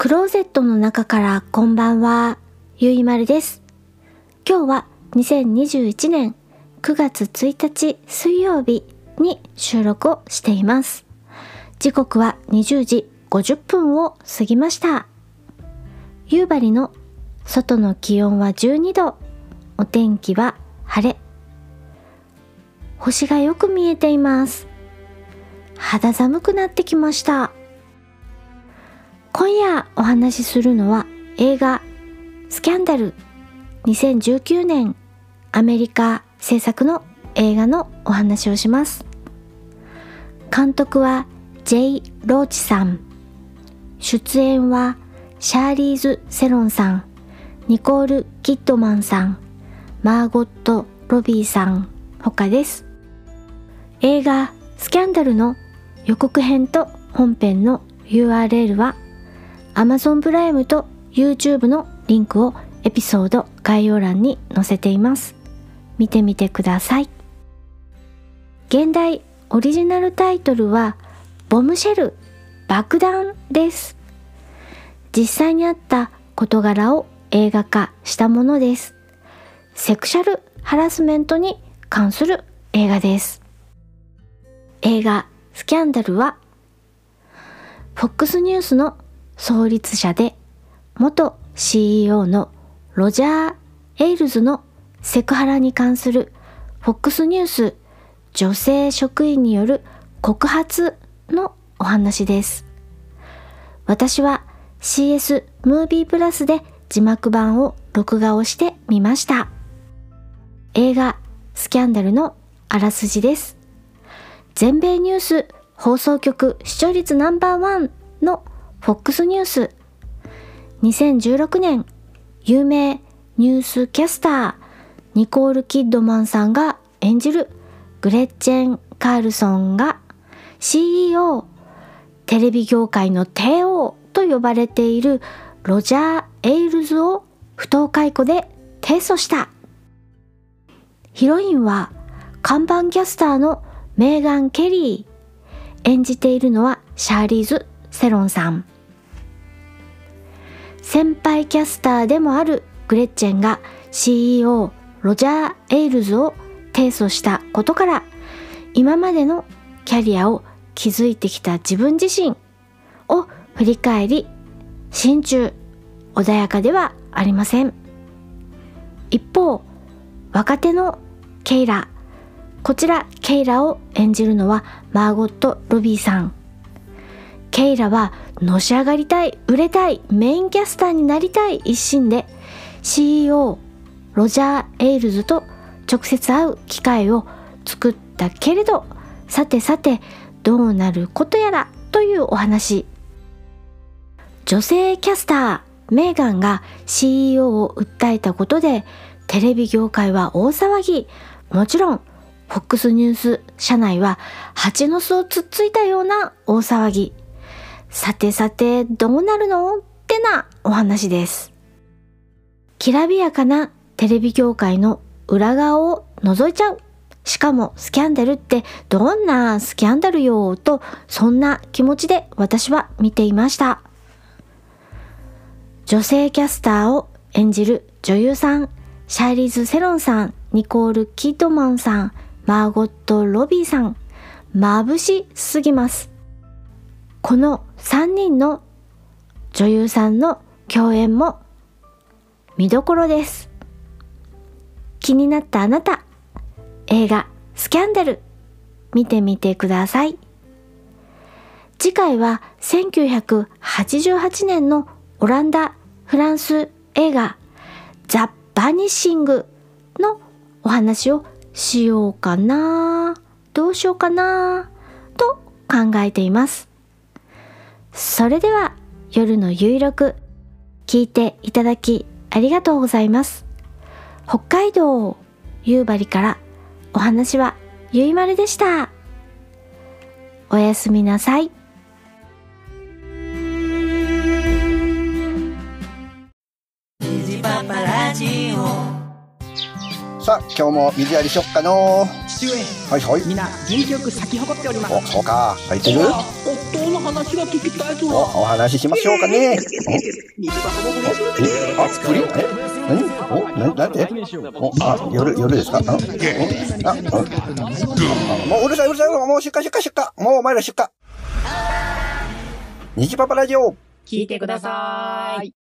クローゼットの中からこんばんは、ゆいまるです。今日は2021年9月1日水曜日に収録をしています。時刻は20時50分を過ぎました。夕張の外の気温は12度、お天気は晴れ。星がよく見えています。肌寒くなってきました。今夜お話しするのは映画スキャンダル2019年アメリカ制作の映画のお話をします。監督は J. ローチさん。出演はシャーリーズ・セロンさん、ニコール・キッドマンさん、マーゴット・ロビーさん他です。映画スキャンダルの予告編と本編の URL は Amazon プライムと YouTube のリンクをエピソード概要欄に載せています。見てみてください。現代オリジナルタイトルはボムシェル爆弾です。実際にあった事柄を映画化したものです。セクシャルハラスメントに関する映画です。映画スキャンダルは FOX ニュースの創立者で元 CEO のロジャー・エイルズのセクハラに関する FOX ニュース女性職員による告発のお話です。私は CS ムービープラスで字幕版を録画をしてみました。映画スキャンダルのあらすじです。全米ニュース放送局視聴率ナンバーワン FOX ニュース。2016年有名ニュースキャスターニコール・キッドマンさんが演じるグレッチェン・カールソンが CEO テレビ業界の帝王と呼ばれているロジャー・エイルズを不当解雇で提訴した。ヒロインは看板キャスターのメーガン・ケリー。演じているのはシャーリーズ・セロンさん。先輩キャスターでもあるグレッチェンが CEO ロジャー・エイルズを提訴したことから今までのキャリアを築いてきた自分自身を振り返り心中穏やかではありません。一方若手のケイラこちらケイラを演じるのはマーゴット・ロビーさん。ケイラはのし上がりたい売れたいメインキャスターになりたい一心で CEO ロジャー・エイルズと直接会う機会を作ったけれどさてさてどうなることやらというお話。女性キャスターメーガンが CEO を訴えたことでテレビ業界は大騒ぎ。もちろん FOX ニュース社内は蜂の巣をつっついたような大騒ぎ。さてさてどうなるの？ってなお話です。きらびやかなテレビ業界の裏側を覗いちゃう。しかもスキャンダルってどんなスキャンダルよとそんな気持ちで私は見ていました。女性キャスターを演じる女優さんシャーリーズ・セロンさんニコール・キッドマンさんマーゴット・ロビーさん眩しすぎます。この3人の女優さんの共演も見どころです。気になったあなた映画スキャンダル見てみてください。次回は1988年のオランダ・フランス映画ザ・バニッシングのお話をしようかなどうしようかなと考えています。それでは夜の有力聞いていただきありがとうございます。北海道夕張からお話はゆいまるでした。おやすみなさい。さあ、今日も水やりしよっかの。父上はいはい。皆元気よく咲き誇っております。お、そうか。入ってる？話が聞きたいとお、は？お話ししましょうかね。あ、不倫え何？お、な、なんて？お、あ、夜、夜ですか？あ、あもううるさいうるさい、もう出荷出荷出荷。もうお前ら出荷。虹パパラジオ。聞いてください。